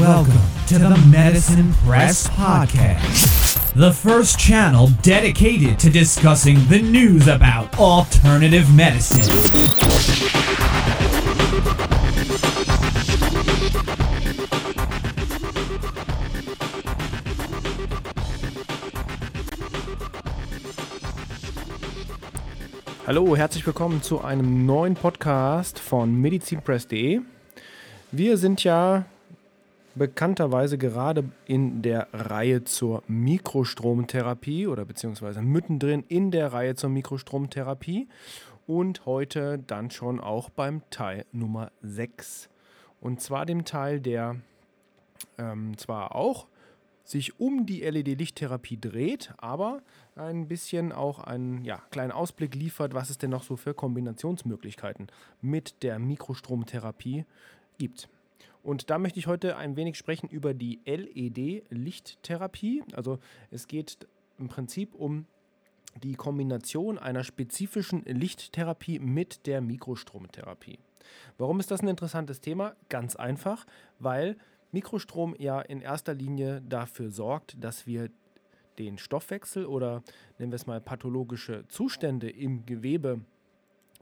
Welcome to the Medicine Press Podcast, the first channel dedicated to discussing the news about alternative medicine. Hallo, herzlich willkommen zu einem neuen Podcast von medizinpress.de. Wir sind ja bekannterweise gerade in der Reihe zur Mikrostromtherapie oder beziehungsweise mittendrin in der Reihe zur Mikrostromtherapie und heute dann schon auch beim Teil Nummer 6. Und zwar dem Teil, der ähm, zwar auch sich um die LED-Lichttherapie dreht, aber ein bisschen auch einen ja, kleinen Ausblick liefert, was es denn noch so für Kombinationsmöglichkeiten mit der Mikrostromtherapie gibt. Und da möchte ich heute ein wenig sprechen über die LED-Lichttherapie. Also es geht im Prinzip um die Kombination einer spezifischen Lichttherapie mit der Mikrostromtherapie. Warum ist das ein interessantes Thema? Ganz einfach, weil Mikrostrom ja in erster Linie dafür sorgt, dass wir den Stoffwechsel oder nennen wir es mal pathologische Zustände im Gewebe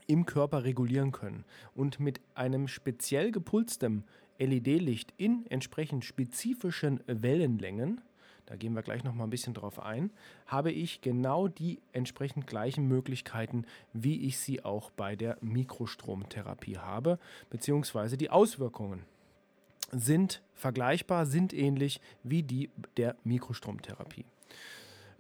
im Körper regulieren können. Und mit einem speziell gepulstem LED-Licht in entsprechend spezifischen Wellenlängen, da gehen wir gleich noch mal ein bisschen drauf ein, habe ich genau die entsprechend gleichen Möglichkeiten, wie ich sie auch bei der Mikrostromtherapie habe, beziehungsweise die Auswirkungen sind vergleichbar, sind ähnlich wie die der Mikrostromtherapie.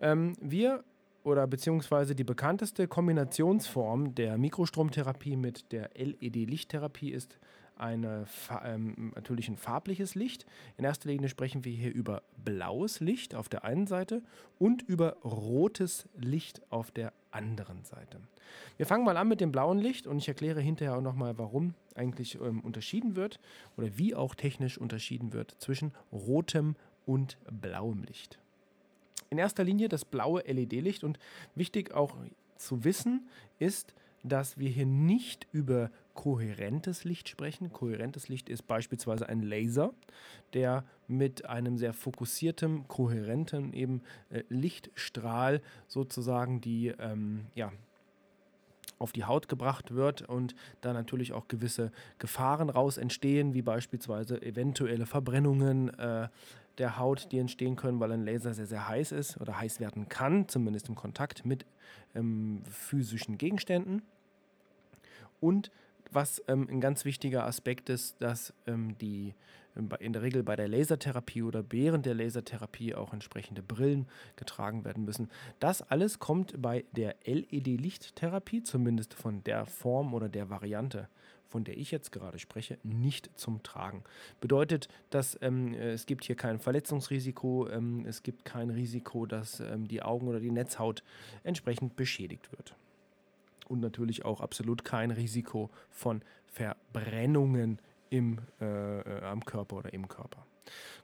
Ähm, wir oder beziehungsweise die bekannteste Kombinationsform der Mikrostromtherapie mit der LED-Lichttherapie ist eine, ähm, natürlich ein farbliches Licht. In erster Linie sprechen wir hier über blaues Licht auf der einen Seite und über rotes Licht auf der anderen Seite. Wir fangen mal an mit dem blauen Licht und ich erkläre hinterher auch nochmal, warum eigentlich ähm, unterschieden wird oder wie auch technisch unterschieden wird zwischen rotem und blauem Licht. In erster Linie das blaue LED-Licht und wichtig auch zu wissen ist, dass wir hier nicht über kohärentes Licht sprechen. Kohärentes Licht ist beispielsweise ein Laser, der mit einem sehr fokussierten, kohärenten eben äh, Lichtstrahl sozusagen die ähm, ja, auf die Haut gebracht wird und da natürlich auch gewisse Gefahren raus entstehen, wie beispielsweise eventuelle Verbrennungen äh, der Haut, die entstehen können, weil ein Laser sehr, sehr heiß ist oder heiß werden kann, zumindest im Kontakt mit ähm, physischen Gegenständen. Und was ähm, ein ganz wichtiger Aspekt ist, dass ähm, die ähm, in der Regel bei der Lasertherapie oder während der Lasertherapie auch entsprechende Brillen getragen werden müssen. Das alles kommt bei der LED-Lichttherapie, zumindest von der Form oder der Variante, von der ich jetzt gerade spreche, nicht zum Tragen. Bedeutet, dass ähm, es gibt hier kein Verletzungsrisiko, ähm, es gibt kein Risiko, dass ähm, die Augen oder die Netzhaut entsprechend beschädigt wird und natürlich auch absolut kein Risiko von Verbrennungen im, äh, äh, am Körper oder im Körper.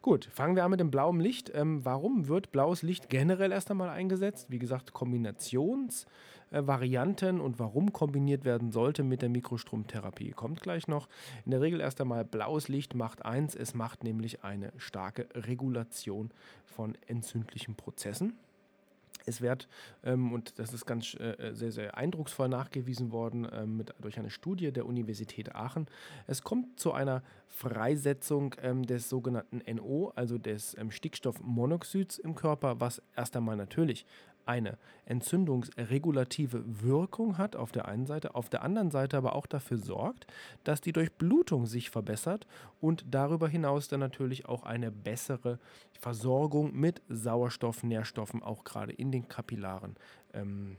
Gut, fangen wir an mit dem blauen Licht. Ähm, warum wird blaues Licht generell erst einmal eingesetzt? Wie gesagt, Kombinationsvarianten äh, und warum kombiniert werden sollte mit der Mikrostromtherapie kommt gleich noch. In der Regel erst einmal blaues Licht macht eins, es macht nämlich eine starke Regulation von entzündlichen Prozessen. Es wird, ähm, und das ist ganz äh, äh, sehr, sehr eindrucksvoll nachgewiesen worden ähm, mit, durch eine Studie der Universität Aachen, es kommt zu einer Freisetzung ähm, des sogenannten NO, also des ähm, Stickstoffmonoxids im Körper, was erst einmal natürlich eine entzündungsregulative Wirkung hat auf der einen Seite, auf der anderen Seite aber auch dafür sorgt, dass die Durchblutung sich verbessert und darüber hinaus dann natürlich auch eine bessere Versorgung mit Sauerstoff, Nährstoffen auch gerade in den Kapillaren ähm,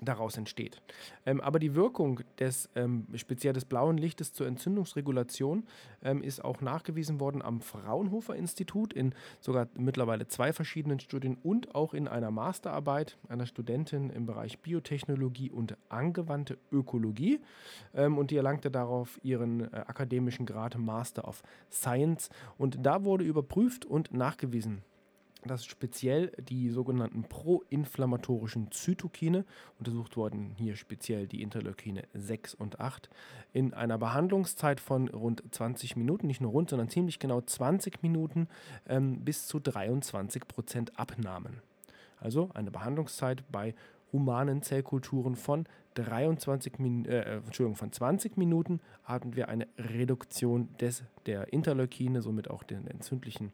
daraus entsteht. Ähm, aber die Wirkung des ähm, speziell des blauen Lichtes zur Entzündungsregulation ähm, ist auch nachgewiesen worden am Fraunhofer Institut in sogar mittlerweile zwei verschiedenen Studien und auch in einer Masterarbeit einer Studentin im Bereich Biotechnologie und angewandte Ökologie. Ähm, und die erlangte darauf ihren äh, akademischen Grad Master of Science. Und da wurde überprüft und nachgewiesen, dass speziell die sogenannten proinflammatorischen Zytokine, untersucht wurden hier speziell die Interleukine 6 und 8, in einer Behandlungszeit von rund 20 Minuten, nicht nur rund, sondern ziemlich genau 20 Minuten ähm, bis zu 23 Prozent abnahmen. Also eine Behandlungszeit bei humanen Zellkulturen von 23 Min äh, Entschuldigung, von 20 Minuten hatten wir eine Reduktion des, der Interleukine, somit auch den entzündlichen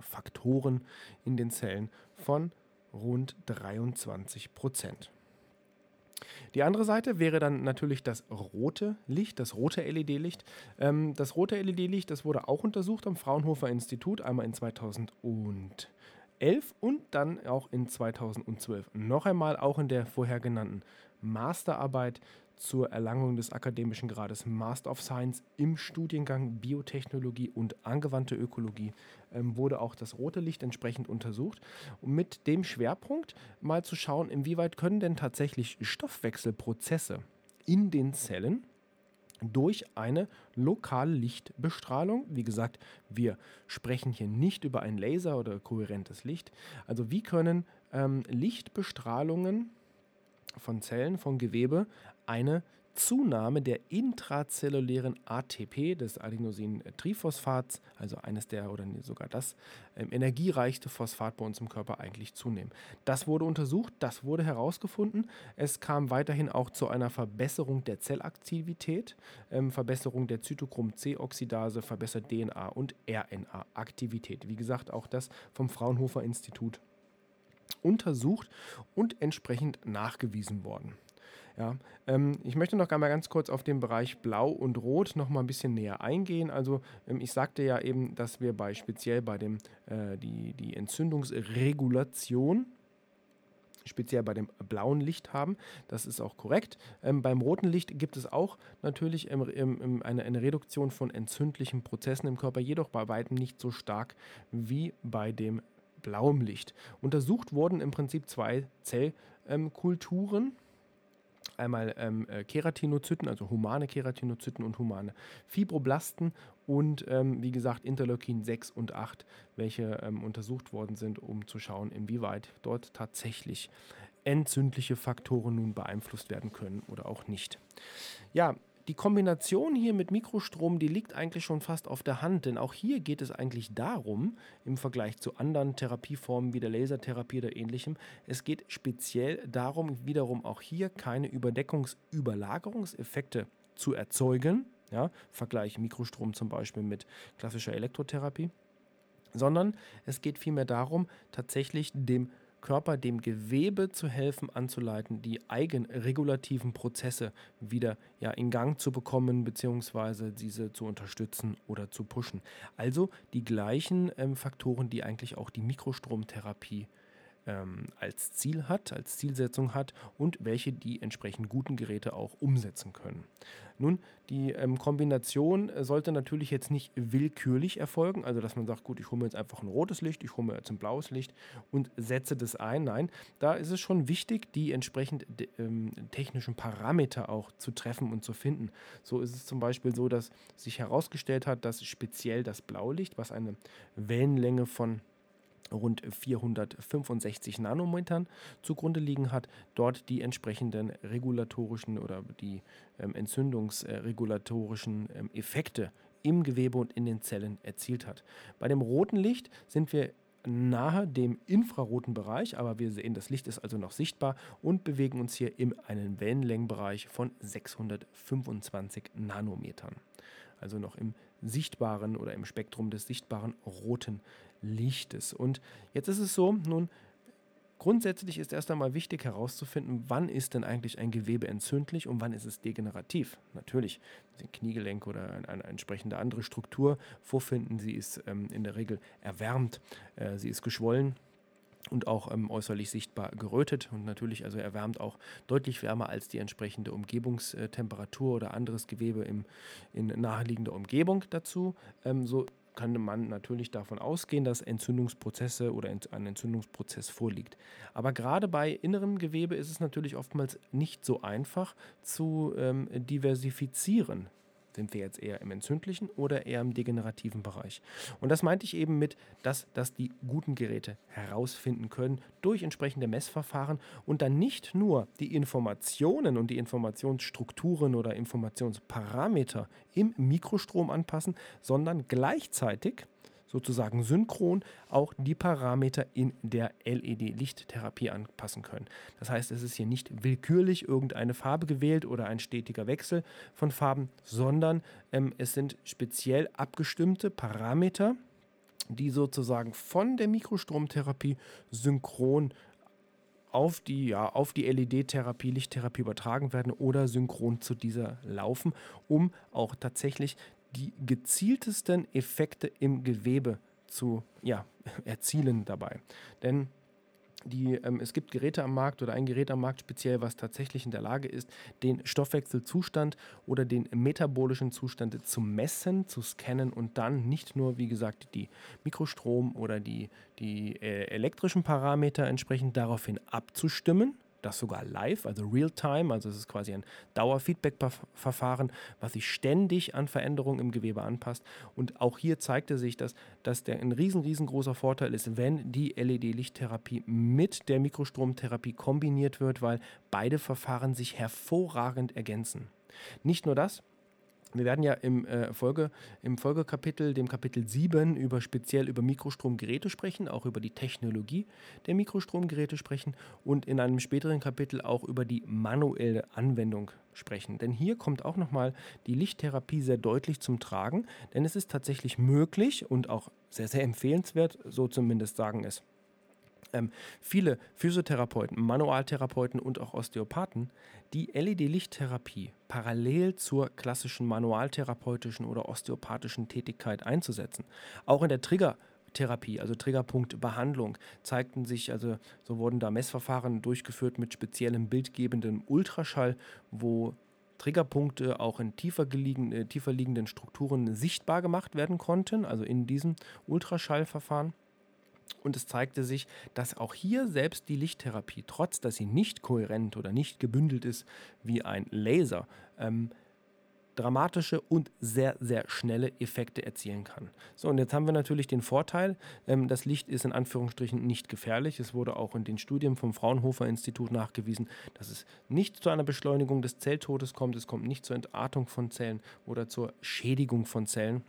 Faktoren in den Zellen von rund 23 Prozent. Die andere Seite wäre dann natürlich das rote Licht, das rote LED-Licht. Ähm, das rote LED-Licht, das wurde auch untersucht am Fraunhofer Institut, einmal in 2011 und dann auch in 2012. Noch einmal auch in der vorher genannten Masterarbeit zur Erlangung des akademischen Grades Master of Science im Studiengang Biotechnologie und angewandte Ökologie ähm, wurde auch das rote Licht entsprechend untersucht. Und mit dem Schwerpunkt mal zu schauen, inwieweit können denn tatsächlich Stoffwechselprozesse in den Zellen durch eine lokale Lichtbestrahlung. Wie gesagt, wir sprechen hier nicht über ein Laser oder kohärentes Licht. Also wie können ähm, Lichtbestrahlungen von Zellen, von Gewebe Zunahme der intrazellulären ATP, des Adenosin-Triphosphats, also eines der oder sogar das ähm, energiereichste Phosphat bei uns im Körper eigentlich zunehmen. Das wurde untersucht, das wurde herausgefunden. Es kam weiterhin auch zu einer Verbesserung der Zellaktivität, ähm, Verbesserung der Zytochrom-C-Oxidase, verbessert DNA- und RNA-Aktivität. Wie gesagt, auch das vom Fraunhofer Institut untersucht und entsprechend nachgewiesen worden. Ja, ähm, ich möchte noch einmal ganz kurz auf den Bereich Blau und Rot noch mal ein bisschen näher eingehen. Also ähm, ich sagte ja eben, dass wir bei speziell bei dem äh, die, die Entzündungsregulation speziell bei dem blauen Licht haben. Das ist auch korrekt. Ähm, beim roten Licht gibt es auch natürlich im, im, im eine, eine, Reduktion von entzündlichen Prozessen im Körper, jedoch bei weitem nicht so stark wie bei dem blauem Licht. Untersucht wurden im Prinzip zwei Zellkulturen. Ähm, einmal ähm, äh, Keratinozyten, also humane Keratinozyten und humane Fibroblasten und ähm, wie gesagt Interleukin 6 und 8, welche ähm, untersucht worden sind, um zu schauen, inwieweit dort tatsächlich entzündliche Faktoren nun beeinflusst werden können oder auch nicht. Ja, die Kombination hier mit Mikrostrom, die liegt eigentlich schon fast auf der Hand, denn auch hier geht es eigentlich darum, im Vergleich zu anderen Therapieformen wie der Lasertherapie oder ähnlichem, es geht speziell darum, wiederum auch hier keine Überdeckungs-Überlagerungseffekte zu erzeugen, ja, Vergleich Mikrostrom zum Beispiel mit klassischer Elektrotherapie, sondern es geht vielmehr darum, tatsächlich dem Körper dem Gewebe zu helfen, anzuleiten, die eigenregulativen Prozesse wieder ja, in Gang zu bekommen, beziehungsweise diese zu unterstützen oder zu pushen. Also die gleichen ähm, Faktoren, die eigentlich auch die Mikrostromtherapie ähm, als Ziel hat, als Zielsetzung hat und welche die entsprechend guten Geräte auch umsetzen können. Nun, die ähm, Kombination sollte natürlich jetzt nicht willkürlich erfolgen, also dass man sagt, gut, ich hole mir jetzt einfach ein rotes Licht, ich hole mir jetzt ein blaues Licht und setze das ein. Nein, da ist es schon wichtig, die entsprechend ähm, technischen Parameter auch zu treffen und zu finden. So ist es zum Beispiel so, dass sich herausgestellt hat, dass speziell das Blaulicht, was eine Wellenlänge von rund 465 Nanometern zugrunde liegen hat, dort die entsprechenden regulatorischen oder die ähm, entzündungsregulatorischen ähm, Effekte im Gewebe und in den Zellen erzielt hat. Bei dem roten Licht sind wir nahe dem infraroten Bereich, aber wir sehen, das Licht ist also noch sichtbar und bewegen uns hier in einem Wellenlängenbereich von 625 Nanometern. Also noch im sichtbaren oder im Spektrum des sichtbaren roten Lichtes. Und jetzt ist es so, nun, Grundsätzlich ist erst einmal wichtig herauszufinden, wann ist denn eigentlich ein Gewebe entzündlich und wann ist es degenerativ. Natürlich, ein Kniegelenk oder eine, eine entsprechende andere Struktur vorfinden. Sie ist ähm, in der Regel erwärmt, äh, sie ist geschwollen, und auch ähm, äußerlich sichtbar gerötet und natürlich also erwärmt auch deutlich wärmer als die entsprechende Umgebungstemperatur oder anderes Gewebe im, in naheliegender Umgebung dazu. Ähm, so kann man natürlich davon ausgehen, dass Entzündungsprozesse oder ein Entzündungsprozess vorliegt. Aber gerade bei innerem Gewebe ist es natürlich oftmals nicht so einfach zu ähm, diversifizieren Sind wir jetzt eher im entzündlichen oder eher im degenerativen Bereich? Und das meinte ich eben mit, dass, dass die guten Geräte herausfinden können durch entsprechende Messverfahren und dann nicht nur die Informationen und die Informationsstrukturen oder Informationsparameter im Mikrostrom anpassen, sondern gleichzeitig sozusagen synchron auch die Parameter in der LED-Lichttherapie anpassen können. Das heißt, es ist hier nicht willkürlich irgendeine Farbe gewählt oder ein stetiger Wechsel von Farben, sondern ähm, es sind speziell abgestimmte Parameter, die sozusagen von der Mikrostromtherapie synchron auf die, ja, die LED-Therapie, Lichttherapie übertragen werden oder synchron zu dieser laufen, um auch tatsächlich die gezieltesten Effekte im Gewebe zu ja, erzielen dabei. Denn die, ähm, es gibt Geräte am Markt oder ein Gerät am Markt speziell, was tatsächlich in der Lage ist, den Stoffwechselzustand oder den metabolischen Zustand zu messen, zu scannen und dann nicht nur, wie gesagt, die Mikrostrom- oder die, die äh, elektrischen Parameter entsprechend daraufhin abzustimmen, das sogar live, also real-time, also es ist quasi ein Dauerfeedback-Verfahren, was sich ständig an Veränderungen im Gewebe anpasst. Und auch hier zeigte sich, dass, dass der ein riesen, riesengroßer Vorteil ist, wenn die LED-Lichttherapie mit der Mikrostromtherapie kombiniert wird, weil beide Verfahren sich hervorragend ergänzen. Nicht nur das, wir werden ja im, äh, Folge, im Folgekapitel, dem Kapitel 7, über speziell über Mikrostromgeräte sprechen, auch über die Technologie der Mikrostromgeräte sprechen und in einem späteren Kapitel auch über die manuelle Anwendung sprechen. Denn hier kommt auch nochmal die Lichttherapie sehr deutlich zum Tragen, denn es ist tatsächlich möglich und auch sehr, sehr empfehlenswert, so zumindest sagen es ähm, viele Physiotherapeuten, Manualtherapeuten und auch Osteopathen die LED-Lichttherapie parallel zur klassischen manualtherapeutischen oder osteopathischen Tätigkeit einzusetzen. Auch in der Trigger Therapie, also Triggerpunktbehandlung, zeigten sich, also so wurden da Messverfahren durchgeführt mit speziellem bildgebendem Ultraschall, wo Triggerpunkte auch in tiefer, geliegen, äh, tiefer liegenden Strukturen sichtbar gemacht werden konnten, also in diesem Ultraschallverfahren. Und es zeigte sich, dass auch hier selbst die Lichttherapie, trotz dass sie nicht kohärent oder nicht gebündelt ist wie ein Laser, ähm, dramatische und sehr, sehr schnelle Effekte erzielen kann. So, und jetzt haben wir natürlich den Vorteil, ähm, das Licht ist in Anführungsstrichen nicht gefährlich. Es wurde auch in den Studien vom Fraunhofer Institut nachgewiesen, dass es nicht zu einer Beschleunigung des Zelltodes kommt, es kommt nicht zur Entartung von Zellen oder zur Schädigung von Zellen.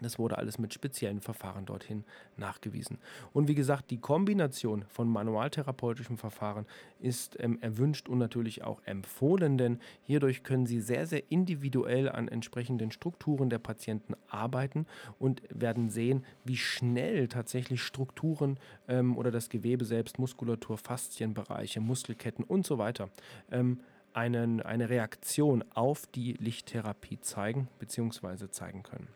Das wurde alles mit speziellen Verfahren dorthin nachgewiesen. Und wie gesagt, die Kombination von manualtherapeutischem Verfahren ist ähm, erwünscht und natürlich auch empfohlen, denn hierdurch können Sie sehr, sehr individuell an entsprechenden Strukturen der Patienten arbeiten und werden sehen, wie schnell tatsächlich Strukturen ähm, oder das Gewebe selbst, Muskulatur, Faszienbereiche, Muskelketten und so weiter ähm, einen, eine Reaktion auf die Lichttherapie zeigen bzw. zeigen können.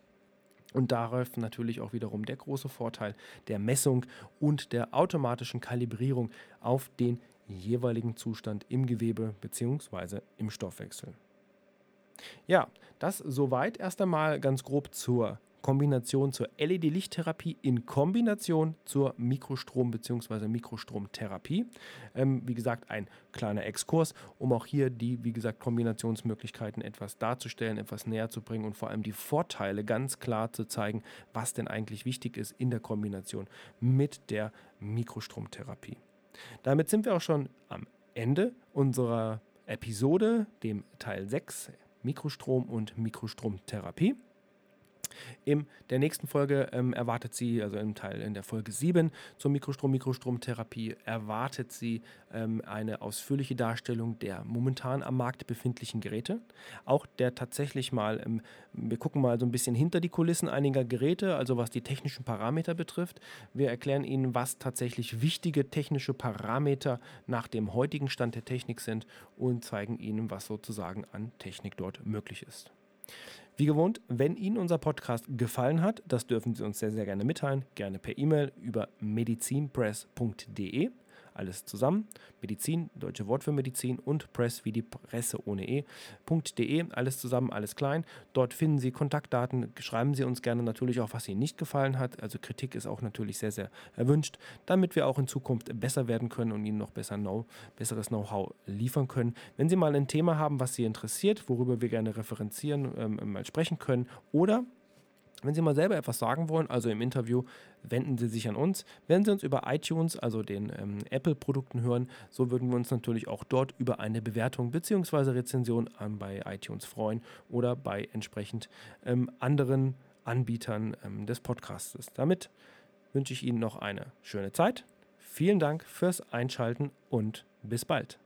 Und darauf natürlich auch wiederum der große Vorteil der Messung und der automatischen Kalibrierung auf den jeweiligen Zustand im Gewebe bzw. im Stoffwechsel. Ja, das soweit erst einmal ganz grob zur Kombination zur LED-Lichttherapie in Kombination zur Mikrostrom- bzw. Mikrostromtherapie. Ähm, wie gesagt, ein kleiner Exkurs, um auch hier die, wie gesagt, Kombinationsmöglichkeiten etwas darzustellen, etwas näher zu bringen und vor allem die Vorteile ganz klar zu zeigen, was denn eigentlich wichtig ist in der Kombination mit der Mikrostromtherapie. Damit sind wir auch schon am Ende unserer Episode, dem Teil 6 Mikrostrom und Mikrostromtherapie. In der nächsten Folge ähm, erwartet sie, also im Teil in der Folge 7 zur Mikrostrom-Mikrostromtherapie, erwartet sie ähm, eine ausführliche Darstellung der momentan am Markt befindlichen Geräte. Auch der tatsächlich mal, ähm, wir gucken mal so ein bisschen hinter die Kulissen einiger Geräte, also was die technischen Parameter betrifft. Wir erklären Ihnen, was tatsächlich wichtige technische Parameter nach dem heutigen Stand der Technik sind und zeigen Ihnen, was sozusagen an Technik dort möglich ist. Wie gewohnt, wenn Ihnen unser Podcast gefallen hat, das dürfen Sie uns sehr, sehr gerne mitteilen, gerne per E-Mail über medizinpress.de. alles zusammen. Medizin, deutsche Wort für Medizin und Press wie die Presse ohne e.de, alles zusammen, alles klein. Dort finden Sie Kontaktdaten, schreiben Sie uns gerne natürlich auch, was Ihnen nicht gefallen hat. Also Kritik ist auch natürlich sehr, sehr erwünscht, damit wir auch in Zukunft besser werden können und Ihnen noch besser know, besseres Know-how liefern können. Wenn Sie mal ein Thema haben, was Sie interessiert, worüber wir gerne referenzieren, ähm, mal sprechen können oder wenn Sie mal selber etwas sagen wollen, also im Interview, wenden Sie sich an uns. Wenn Sie uns über iTunes, also den ähm, Apple-Produkten hören, so würden wir uns natürlich auch dort über eine Bewertung bzw. Rezension an bei iTunes freuen oder bei entsprechend ähm, anderen Anbietern ähm, des Podcasts. Damit wünsche ich Ihnen noch eine schöne Zeit. Vielen Dank fürs Einschalten und bis bald.